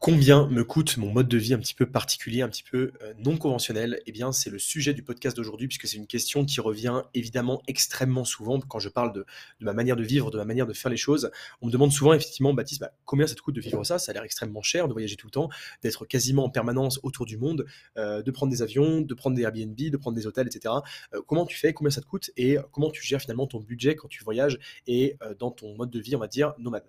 Combien me coûte mon mode de vie un petit peu particulier, un petit peu euh, non conventionnel Eh bien, c'est le sujet du podcast d'aujourd'hui, puisque c'est une question qui revient évidemment extrêmement souvent quand je parle de, ma manière de vivre, de ma manière de faire les choses. On me demande souvent, effectivement, Baptiste, bah, combien ça te coûte de vivre ça? Ça a l'air extrêmement cher, de voyager tout le temps, d'être quasiment en permanence autour du monde, euh, de prendre des avions, de prendre des Airbnb, de prendre des hôtels, etc. Euh, comment tu fais? Combien ça te coûte? Et comment tu gères finalement ton budget quand tu voyages et dans ton mode de vie, on va dire, nomade?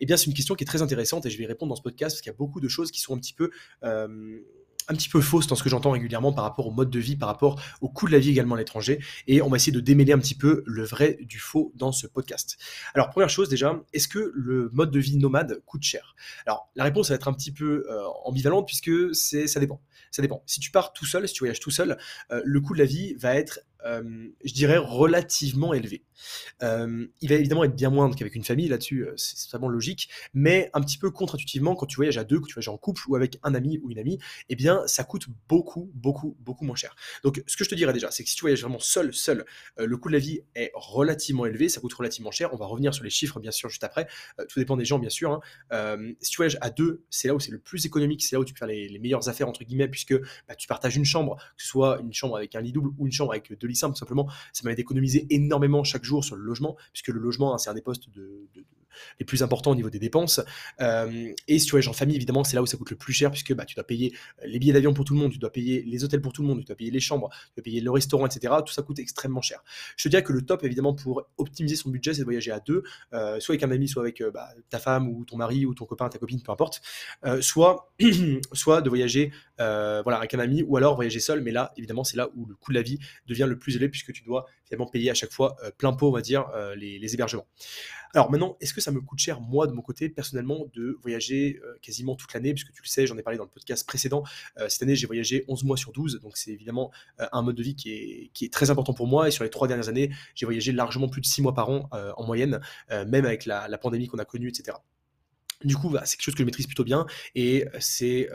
Eh bien, c'est une question qui est très intéressante et je vais répondre dans ce podcast parce qu'il y a beaucoup de choses qui sont un petit peu euh, un petit dans ce que j'entends régulièrement par rapport au mode de vie, par rapport au coût de la vie également à l'étranger. Et on va essayer de démêler un petit peu le vrai du faux dans ce podcast. Alors, première chose déjà, est-ce que le mode de vie nomade coûte cher? Alors, la réponse va être un petit peu euh, ambivalente puisque c'est, ça dépend. Ça dépend. Si tu pars tout seul, si tu voyages tout seul, euh, le coût de la vie va être je dirais, relativement élevé. il va évidemment être bien moindre qu'avec une famille, là-dessus, c'est vraiment logique, mais un petit peu contre-intuitivement, quand tu voyages à deux, quand tu voyages en couple ou avec un ami ou une amie, eh bien, ça coûte beaucoup, beaucoup, beaucoup moins cher. Donc, ce que je te dirais déjà, c'est que si tu voyages vraiment seul, seul, le coût de la vie est relativement élevé, ça coûte relativement cher. On va revenir sur les chiffres, bien sûr, juste après. tout dépend des gens, bien sûr. Hein. si tu voyages à deux, c'est là où c'est le plus économique, c'est là où tu peux faire les, meilleures affaires, entre guillemets, puisque bah, tu partages une chambre, que ce soit une chambre avec un lit double ou une chambre avec deux lits simple, simplement, ça m'avait d'économiser énormément chaque jour sur le logement, puisque le logement, hein, c'est des postes de, les plus importants au niveau des dépenses. Euh, et si tu voyages en famille, évidemment, c'est là où ça coûte le plus cher, puisque bah, tu dois payer les billets d'avion pour tout le monde, tu dois payer les hôtels pour tout le monde, tu dois payer les chambres, tu dois payer le restaurant, etc. Tout ça coûte extrêmement cher. Je te dirais que le top, évidemment, pour optimiser son budget, c'est de voyager à deux, euh, soit avec un ami, soit avec euh, bah, ta femme ou ton mari ou ton copain, ta copine, peu importe. soit, soit de voyager voilà, avec un ami, ou alors voyager seul, mais là, évidemment, c'est là où le coût de la vie devient le plus élevé, puisque tu dois finalement payer à chaque fois euh, plein pot, on va dire, euh, les, hébergements. Alors maintenant, est-ce que ça me coûte cher, moi, de mon côté, personnellement, de voyager euh, quasiment toute l'année, puisque tu le sais, j'en ai parlé dans le podcast précédent. cette année, j'ai voyagé 11 mois sur 12, donc c'est évidemment un mode de vie qui est, très important pour moi. Et sur les trois dernières années, j'ai voyagé largement plus de 6 mois par an en moyenne, même avec la pandémie qu'on a connue, etc. Du coup, c'est quelque chose que je maîtrise plutôt bien et c'est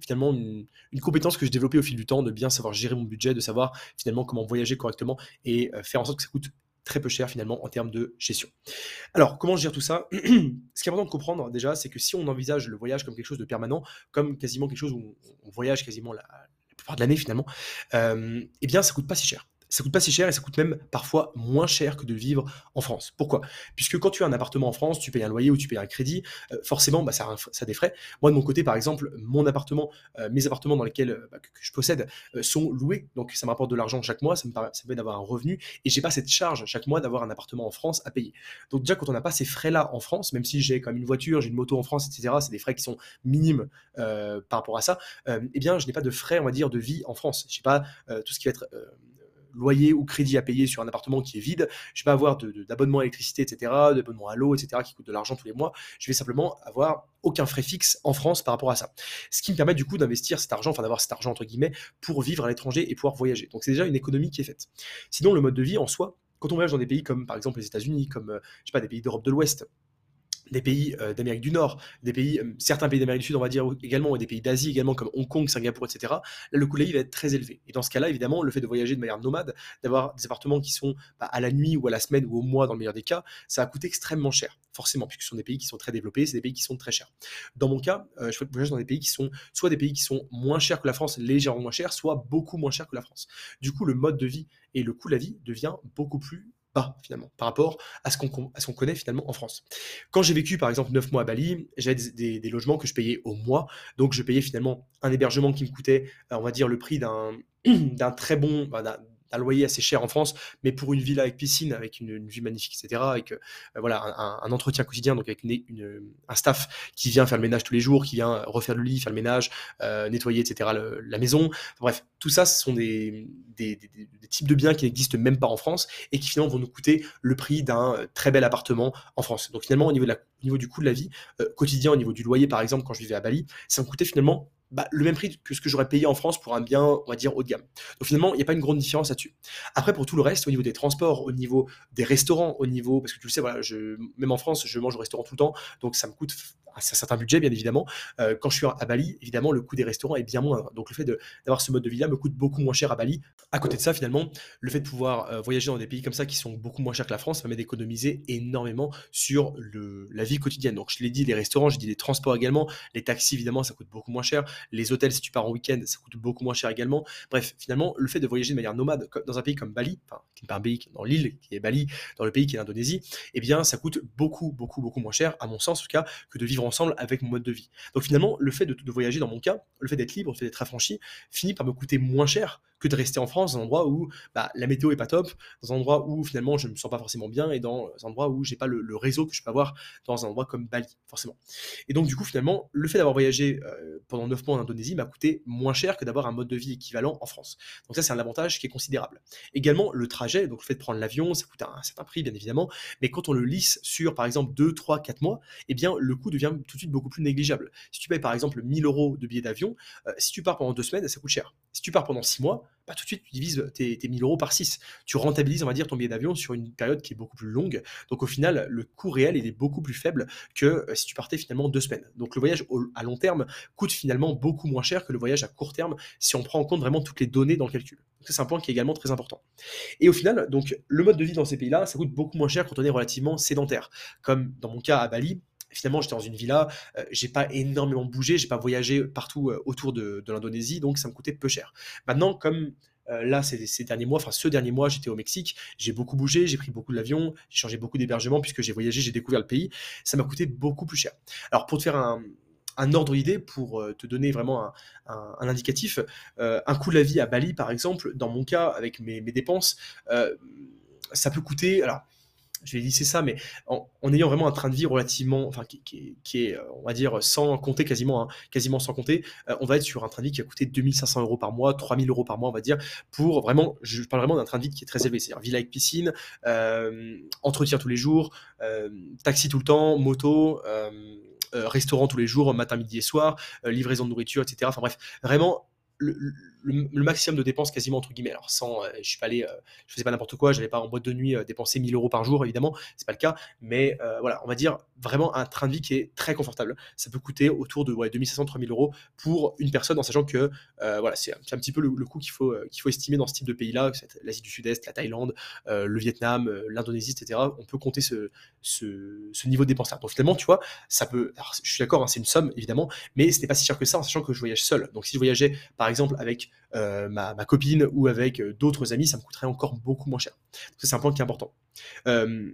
finalement une, compétence que j'ai développée au fil du temps de bien savoir gérer mon budget, de savoir finalement comment voyager correctement et faire en sorte que ça coûte très peu cher finalement en termes de gestion. Alors, comment gère tout ça? Ce qui est important de comprendre déjà, c'est que si on envisage le voyage comme quelque chose de permanent, comme quasiment quelque chose où on voyage quasiment la, plupart de l'année finalement, eh bien, ça coûte pas si cher ça coûte pas si cher et ça coûte même parfois moins cher que de vivre en France. Pourquoi? Puisque quand tu as un appartement en France, tu payes un loyer ou tu payes un crédit, euh, forcément, bah, ça, a des frais. Moi, de mon côté, par exemple, mon appartement, euh, mes appartements dans lesquels euh, bah, que, je possède sont loués, donc ça m'apporte de l'argent chaque mois, ça me permet, d'avoir un revenu et j'ai pas cette charge chaque mois d'avoir un appartement en France à payer. Donc déjà, quand on n'a pas ces frais-là en France, même si j'ai comme une voiture, j'ai une moto en France, etc., c'est des frais qui sont minimes par rapport à ça. eh bien, je n'ai pas de frais, on va dire, de vie en France. Je sais pas tout ce qui va être loyer ou crédit à payer sur un appartement qui est vide, je vais pas avoir d'abonnement à l'électricité, etc., d'abonnement à l'eau, etc., qui coûte de l'argent tous les mois. Je vais simplement avoir aucun frais fixe en France par rapport à ça. Ce qui me permet du coup d'investir cet argent, enfin d'avoir cet argent entre guillemets, pour vivre à l'étranger et pouvoir voyager. Donc c'est déjà une économie qui est faite. Sinon, le mode de vie en soi, quand on voyage dans des pays comme par exemple les États-Unis, comme euh, je sais pas des pays d'Europe de l'Ouest, des pays euh, d'Amérique du Nord, des pays, euh, certains pays d'Amérique du Sud, on va dire également, et des pays d'Asie également, comme Hong Kong, Singapour, etc., là, le coût de la vie va être très élevé. Et dans ce cas-là, évidemment, le fait de voyager de manière nomade, d'avoir des appartements qui sont bah, à la nuit ou à la semaine ou au mois, dans le meilleur des cas, ça va coûter extrêmement cher, forcément, puisque ce sont des pays qui sont très développés, c'est des pays qui sont très chers. Dans mon cas, euh, je voyage dans des pays qui sont soit des pays qui sont moins chers que la France, légèrement moins chers, soit beaucoup moins chers que la France. Du coup, le mode de vie et le coût de la vie devient beaucoup plus finalement par rapport à ce qu'on connaît finalement en France. Quand j'ai vécu par exemple 9 mois à Bali, j'avais des, logements que je payais au mois, donc je payais finalement un hébergement qui me coûtait, on va dire, le prix d'un très bon, un loyer assez cher en France, mais pour une villa avec piscine, avec une, vue magnifique, etc., avec euh, voilà, un, entretien quotidien, donc avec un staff qui vient faire le ménage tous les jours, qui vient refaire le lit, faire le ménage, euh, nettoyer, etc., la maison. Bref, tout ça, ce sont des, types de biens qui n'existent même pas en France et qui finalement vont nous coûter le prix d'un euh, très bel appartement en France. Donc finalement, au niveau du coût de la vie quotidien, au niveau du loyer, par exemple, quand je vivais à Bali, ça me coûtait finalement bah, le même prix que ce que j'aurais payé en France pour un bien, on va dire, haut de gamme. Donc finalement, il n'y a pas une grande différence là-dessus. Après, pour tout le reste, au niveau des transports, au niveau des restaurants, au niveau, parce que tu le sais, voilà, même en France, je mange au restaurant tout le temps, donc ça me coûte un certain budget, bien évidemment. Euh, quand je suis à Bali, évidemment, le coût des restaurants est bien moindre. Donc le fait d'avoir ce mode de vie-là me coûte beaucoup moins cher à Bali. À côté de ça, finalement, le fait de pouvoir euh, voyager dans des pays comme ça qui sont beaucoup moins chers que la France permet d'économiser énormément sur le, la vie quotidienne. Donc je l'ai dit, les restaurants, j'ai dit les transports également, les taxis, évidemment, ça coûte beaucoup moins cher. Les hôtels, si tu pars en week-end, ça coûte beaucoup moins cher également. Bref, finalement, le fait de voyager de manière nomade dans un pays comme Bali, enfin, qui n'est pas un pays dans l'île qui est Bali, dans le pays qui est l'Indonésie, eh bien, ça coûte beaucoup, beaucoup, beaucoup moins cher, à mon sens en tout cas, que de vivre ensemble avec mon mode de vie. Donc finalement, le fait de, voyager dans mon cas, le fait d'être libre, le fait d'être affranchi, finit par me coûter moins cher que de rester en France, dans un endroit où bah, la météo est pas top, dans un endroit où finalement je me sens pas forcément bien et dans un endroit où j'ai pas le, réseau que je peux avoir dans un endroit comme Bali, forcément. Et donc du coup finalement, le fait d'avoir voyagé euh, pendant 9 mois en Indonésie m'a coûté moins cher que d'avoir un mode de vie équivalent en France. Donc ça c'est un avantage qui est considérable. Également le trajet, donc le fait de prendre l'avion, ça coûte un, certain prix bien évidemment, mais quand on le lisse sur par exemple 2, 3, 4 mois, eh bien le coût devient tout de suite beaucoup plus négligeable. Si tu payes par exemple 1000 euros de billet d'avion, euh, si tu pars pendant 2 semaines, ça coûte cher. Si tu pars pendant 6 mois, bah, tout de suite, tu divises tes, tes 1000 euros par 6. Tu rentabilises, on va dire, ton billet d'avion sur une période qui est beaucoup plus longue. Donc au final, le coût réel, il est beaucoup plus faible que euh, si tu partais finalement deux semaines. Donc le voyage à long terme coûte finalement beaucoup moins cher que le voyage à court terme si on prend en compte vraiment toutes les données dans le calcul. C'est un point qui est également très important. Et au final, donc le mode de vie dans ces pays-là, ça coûte beaucoup moins cher quand on est relativement sédentaire. Comme dans mon cas à Bali, finalement, j'étais dans une villa, euh, j'ai pas énormément bougé, j'ai pas voyagé partout euh, autour de, l'Indonésie, donc ça me coûtait peu cher. Maintenant, comme euh, là, ces, derniers mois, enfin ce dernier mois, j'étais au Mexique, j'ai beaucoup bougé, j'ai pris beaucoup d'avions, j'ai changé beaucoup d'hébergements puisque j'ai voyagé, j'ai découvert le pays, ça m'a coûté beaucoup plus cher. Alors pour te faire un, ordre d'idée, pour te donner vraiment un, indicatif, un coût de la vie à Bali, par exemple, dans mon cas, avec mes, mes dépenses, ça peut coûter, alors je vais lisser ça, mais en, ayant vraiment un train de vie relativement, enfin, qui, est, euh, on va dire, sans compter quasiment, hein, quasiment sans compter, euh, on va être sur un train de vie qui a coûté 2500 euros par mois, 3000 euros par mois, on va dire, pour vraiment, je parle vraiment d'un train de vie qui est très élevé, c'est-à-dire villa avec piscine, euh, entretien tous les jours, taxi tout le temps, moto, restaurant tous les jours, matin, midi et soir, livraison de nourriture, etc. Enfin bref, vraiment le, maximum de dépenses quasiment entre guillemets. Alors sans, euh, je suis pas allé, euh, je faisais pas n'importe quoi, j'avais pas en boîte de nuit euh, dépensé 1000 euros par jour évidemment, c'est pas le cas, mais voilà, on va dire vraiment un train de vie qui est très confortable. Ça peut coûter autour de ouais, 2500-3000 euros pour une personne en sachant que voilà, c'est un petit peu le, coût qu'il faut, qu'il faut estimer dans ce type de pays-là, l'Asie du Sud-Est, la Thaïlande, le Vietnam, l'Indonésie, etc. On peut compter ce, niveau de dépenses là. Donc finalement, tu vois, ça peut, alors, je suis d'accord, hein, c'est une somme évidemment, mais ce n'est pas si cher que ça en sachant que je voyage seul. Donc si je voyageais par exemple avec euh, ma, copine ou avec euh, d'autres amis, ça me coûterait encore beaucoup moins cher. c'est un point qui est important. Euh,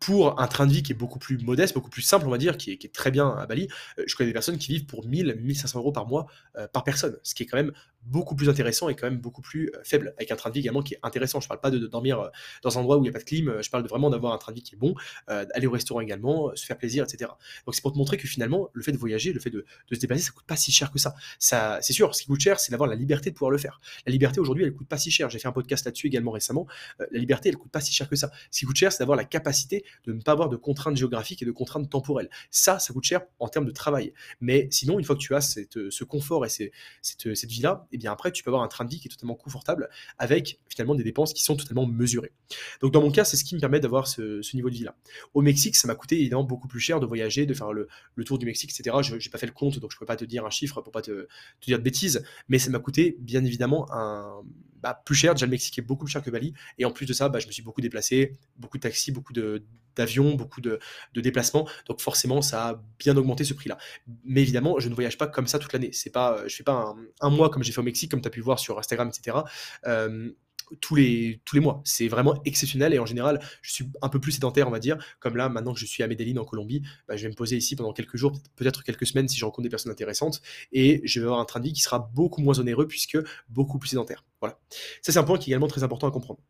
pour un train de vie qui est beaucoup plus modeste, beaucoup plus simple, on va dire, qui est, très bien à Bali, je connais des personnes qui vivent pour 1000, 1500 euros par mois par personne, ce qui est quand même beaucoup plus intéressant et quand même beaucoup plus euh, faible, avec un train de vie également qui est intéressant. Je parle pas de, dormir euh, dans un endroit où il n'y a pas de clim, euh, je parle vraiment d'avoir un train de vie qui est bon, aller au restaurant également, se faire plaisir, etc. Donc c'est pour te montrer que finalement, le fait de voyager, le fait de, se déplacer, ça coûte pas si cher que ça. c'est sûr, ce qui coûte cher, c'est d'avoir la liberté de pouvoir le faire. La liberté aujourd'hui, elle coûte pas si cher. J'ai fait un podcast là-dessus également récemment. la liberté, elle coûte pas si cher que ça. Ce qui coûte cher, c'est d'avoir la capacité de ne pas avoir de contraintes géographiques et de contraintes temporelles. Ça, ça coûte cher en termes de travail. Mais sinon, une fois que tu as ce confort et cette, vie-là, eh bien après, tu peux avoir un train de vie qui est totalement confortable avec finalement des dépenses qui sont totalement mesurées. Donc dans mon cas, c'est ce qui me permet d'avoir ce, niveau de vie-là. Au Mexique, ça m'a coûté évidemment beaucoup plus cher de voyager, de faire le, tour du Mexique, etc. Je n'ai pas fait le compte, donc je ne peux pas te dire un chiffre pour pas te, dire de bêtises, mais ça m'a coûté bien évidemment un, bah, plus cher. Déjà, le Mexique est beaucoup plus cher que Bali. Et en plus de ça, bah, je me suis beaucoup déplacé, beaucoup de taxis, beaucoup d'avions, beaucoup de, déplacements. Donc forcément, ça a bien augmenté ce prix-là. Mais évidemment, je ne voyage pas comme ça toute l'année. C'est pas, je fais pas un, mois comme j'ai fait au Mexique, comme tu as pu voir sur Instagram, etc tous les, tous les mois. C'est vraiment exceptionnel et en général, je suis un peu plus sédentaire, on va dire. Comme là, maintenant que je suis à Medellin en Colombie, bah, je vais me poser ici pendant quelques jours, peut-être quelques semaines si je rencontre des personnes intéressantes et je vais avoir un train de vie qui sera beaucoup moins onéreux puisque beaucoup plus sédentaire. Voilà. Ça, c'est un point qui est également très important à comprendre.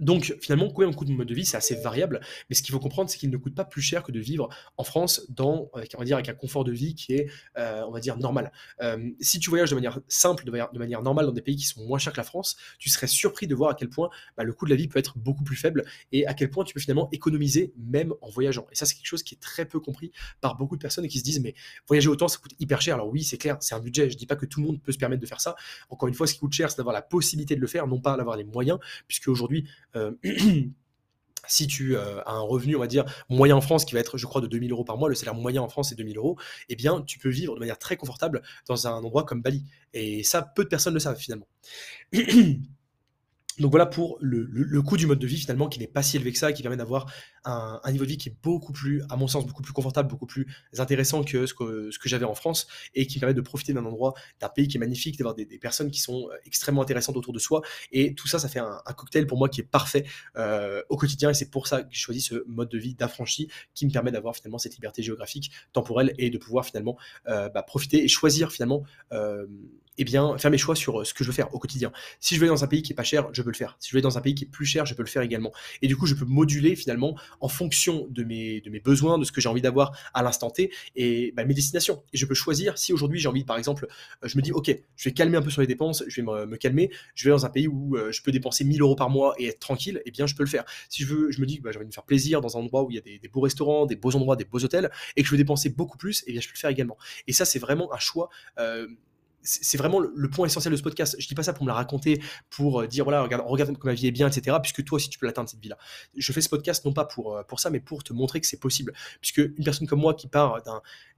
Donc finalement, combien coûte mon mode de vie C'est assez variable, mais ce qu'il faut comprendre, c'est qu'il ne coûte pas plus cher que de vivre en France dans, on va dire, avec un confort de vie qui est, euh, on va dire, normal. Euh, si tu voyages de manière simple, de manière, normale dans des pays qui sont moins chers que la France, tu serais surpris de voir à quel point bah, le coût de la vie peut être beaucoup plus faible et à quel point tu peux finalement économiser même en voyageant. Et ça, c'est quelque chose qui est très peu compris par beaucoup de personnes et qui se disent, mais voyager autant, ça coûte hyper cher. Alors oui, c'est clair, c'est un budget. Je dis pas que tout le monde peut se permettre de faire ça. Encore une fois, ce qui coûte cher, c'est d'avoir la possibilité de le faire, non pas d'avoir les moyens, puisque aujourd'hui, si tu euh, as un revenu, on va dire, moyen en France, qui va être, je crois, de 2000 euros par mois, le salaire moyen en France est 2000 euros, eh bien, tu peux vivre de manière très confortable dans un endroit comme Bali. Et ça, peu de personnes le savent finalement. Donc voilà pour le, coût du mode de vie finalement qui n'est pas si élevé que ça qui permet d'avoir un, niveau de vie qui est beaucoup plus, à mon sens, beaucoup plus confortable, beaucoup plus intéressant que ce que, ce que j'avais en France et qui permet de profiter d'un endroit, d'un pays qui est magnifique, d'avoir des, personnes qui sont euh, extrêmement intéressantes autour de soi. Et tout ça, ça fait un, cocktail pour moi qui est parfait euh, au quotidien et c'est pour ça que j'ai choisi ce mode de vie d'affranchi qui me permet d'avoir finalement cette liberté géographique, temporelle et de pouvoir finalement euh, bah, profiter et choisir finalement eh bien, faire mes choix sur euh, ce que je veux faire au quotidien. Si je vais dans un pays qui est pas cher, je peux le faire. Si je vais dans un pays qui est plus cher, je peux le faire également. Et du coup, je peux moduler finalement en fonction de mes, besoins, de ce que j'ai envie d'avoir à l'instant T et bah, mes destinations. Et je peux choisir si aujourd'hui j'ai envie, par exemple, euh, je me dis, OK, je vais calmer un peu sur les dépenses, je vais me, calmer, je vais dans un pays où euh, je peux dépenser 1000 euros par mois et être tranquille, eh bien, je peux le faire. Si je veux, je me dis que bah, j'ai envie me faire plaisir dans un endroit où il y a des, beaux restaurants, des beaux endroits, des beaux hôtels, et que je veux dépenser beaucoup plus, eh bien, je peux le faire également. Et ça, c'est vraiment un choix c'est vraiment le, point essentiel de ce podcast. Je dis pas ça pour me la raconter, pour euh, dire voilà, regarde, regarde comme ma vie est bien, etc. Puisque toi aussi tu peux l'atteindre cette vie-là. Je fais ce podcast non pas pour, euh, pour ça, mais pour te montrer que c'est possible. Puisque une personne comme moi qui part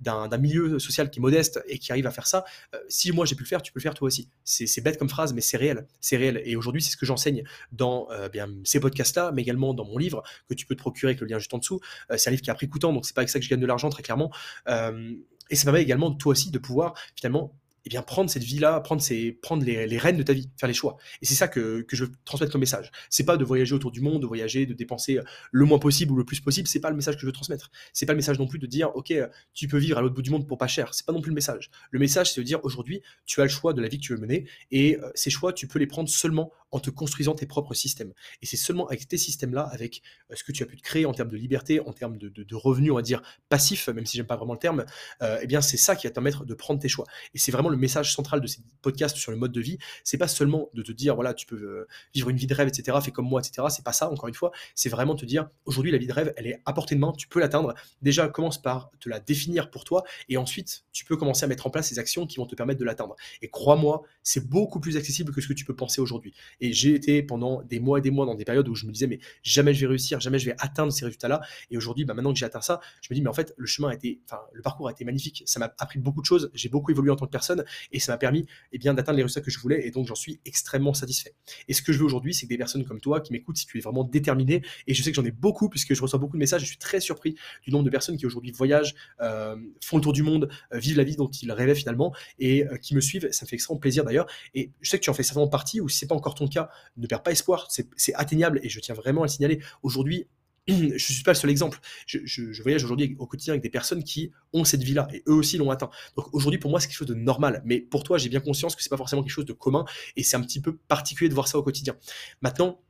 d'un milieu social qui est modeste et qui arrive à faire ça, euh, si moi j'ai pu le faire, tu peux le faire toi aussi. C'est bête comme phrase, mais c'est réel. C'est réel. Et aujourd'hui, c'est ce que j'enseigne dans bien, ces podcasts-là, mais également dans mon livre que tu peux te procurer avec le lien juste en dessous. c'est un livre qui a pris coûtant, donc c'est pas avec ça que je gagne de l'argent très clairement. et ça permet également toi aussi de pouvoir finalement eh bien, prendre cette vie-là, prendre, prendre les, rênes de ta vie, faire les choix. Et c'est ça que, je veux transmettre comme message. C'est pas de voyager autour du monde, de voyager, de dépenser le moins possible ou le plus possible. C'est pas le message que je veux transmettre. C'est pas le message non plus de dire, ok, tu peux vivre à l'autre bout du monde pour pas cher. C'est pas non plus le message. Le message, c'est de dire aujourd'hui, tu as le choix de la vie que tu veux mener, et euh, ces choix, tu peux les prendre seulement en te construisant tes propres systèmes. Et c'est seulement avec tes systèmes-là, avec euh, ce que tu as pu te créer en termes de liberté, en termes de, revenus, on va dire passifs, même si j'aime pas vraiment le terme, euh, eh bien, c'est ça qui va te permettre de prendre tes choix. Et c'est vraiment le message central de ces podcasts sur le mode de vie. C'est pas seulement de te dire, voilà, tu peux euh, vivre une vie de rêve, etc., fais comme moi, etc. C'est pas ça, encore une fois. C'est vraiment te dire, aujourd'hui, la vie de rêve, elle est à portée de main, tu peux l'atteindre. Déjà, commence par te la définir pour toi, et ensuite, tu peux commencer à mettre en place ces actions qui vont te permettre de l'atteindre. Et crois-moi, c'est beaucoup plus accessible que ce que tu peux penser aujourd'hui. J'ai été pendant des mois et des mois dans des périodes où je me disais, mais jamais je vais réussir, jamais je vais atteindre ces résultats-là. Et aujourd'hui, bah, maintenant que j'ai atteint ça, je me dis, mais en fait, le chemin a été, enfin, le parcours a été magnifique. Ça m'a appris beaucoup de choses. J'ai beaucoup évolué en tant que personne et ça m'a permis et eh bien, d'atteindre les résultats que je voulais. Et donc, j'en suis extrêmement satisfait. Et ce que je veux aujourd'hui, c'est que des personnes comme toi qui m'écoutent, si tu es vraiment déterminé, et je sais que j'en ai beaucoup puisque je reçois beaucoup de messages, je suis très surpris du nombre de personnes qui aujourd'hui voyagent, euh, font le tour du monde, euh, vivent la vie dont ils rêvaient finalement et euh, qui me suivent. Ça me fait extrêmement plaisir d'ailleurs. Et je sais que tu en fais certainement partie ou si c'est pas encore ton ne perds pas espoir, c'est atteignable et je tiens vraiment à le signaler. Aujourd'hui, je ne suis pas le seul exemple. Je, voyage aujourd'hui au quotidien avec des personnes qui ont cette vie-là et eux aussi l'ont atteint. Donc aujourd'hui, pour moi, c'est quelque chose de normal. Mais pour toi, j'ai bien conscience que c'est pas forcément quelque chose de commun et c'est un petit peu particulier de voir ça au quotidien. Maintenant,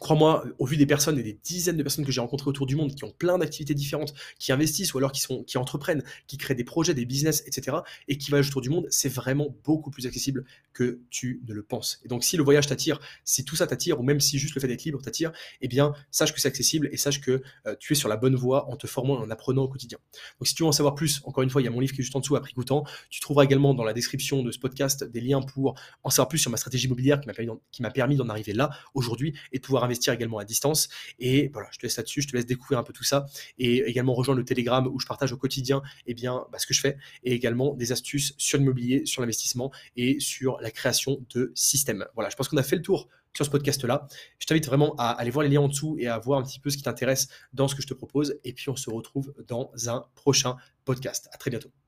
Crois-moi, au vu des personnes et des dizaines de personnes que j'ai rencontrées autour du monde qui ont plein d'activités différentes, qui investissent ou alors qui, sont, qui entreprennent, qui créent des projets, des business, etc., et qui voyagent autour du monde, c'est vraiment beaucoup plus accessible que tu ne le penses. Et donc, si le voyage t'attire, si tout ça t'attire, ou même si juste le fait d'être libre t'attire, eh bien, sache que c'est accessible et sache que euh, tu es sur la bonne voie en te formant et en apprenant au quotidien. Donc, si tu veux en savoir plus, encore une fois, il y a mon livre qui est juste en dessous à prix coûtant. Tu trouveras également dans la description de ce podcast des liens pour en savoir plus sur ma stratégie immobilière qui m'a permis d'en arriver là aujourd'hui et de pouvoir investir également à distance. Et voilà, je te laisse là-dessus, je te laisse découvrir un peu tout ça et également rejoindre le Telegram où je partage au quotidien eh bien, bah, ce que je fais et également des astuces sur l'immobilier, sur l'investissement et sur la création de systèmes. Voilà, je pense qu'on a fait le tour sur ce podcast-là. Je t'invite vraiment à aller voir les liens en dessous et à voir un petit peu ce qui t'intéresse dans ce que je te propose. Et puis on se retrouve dans un prochain podcast. À très bientôt.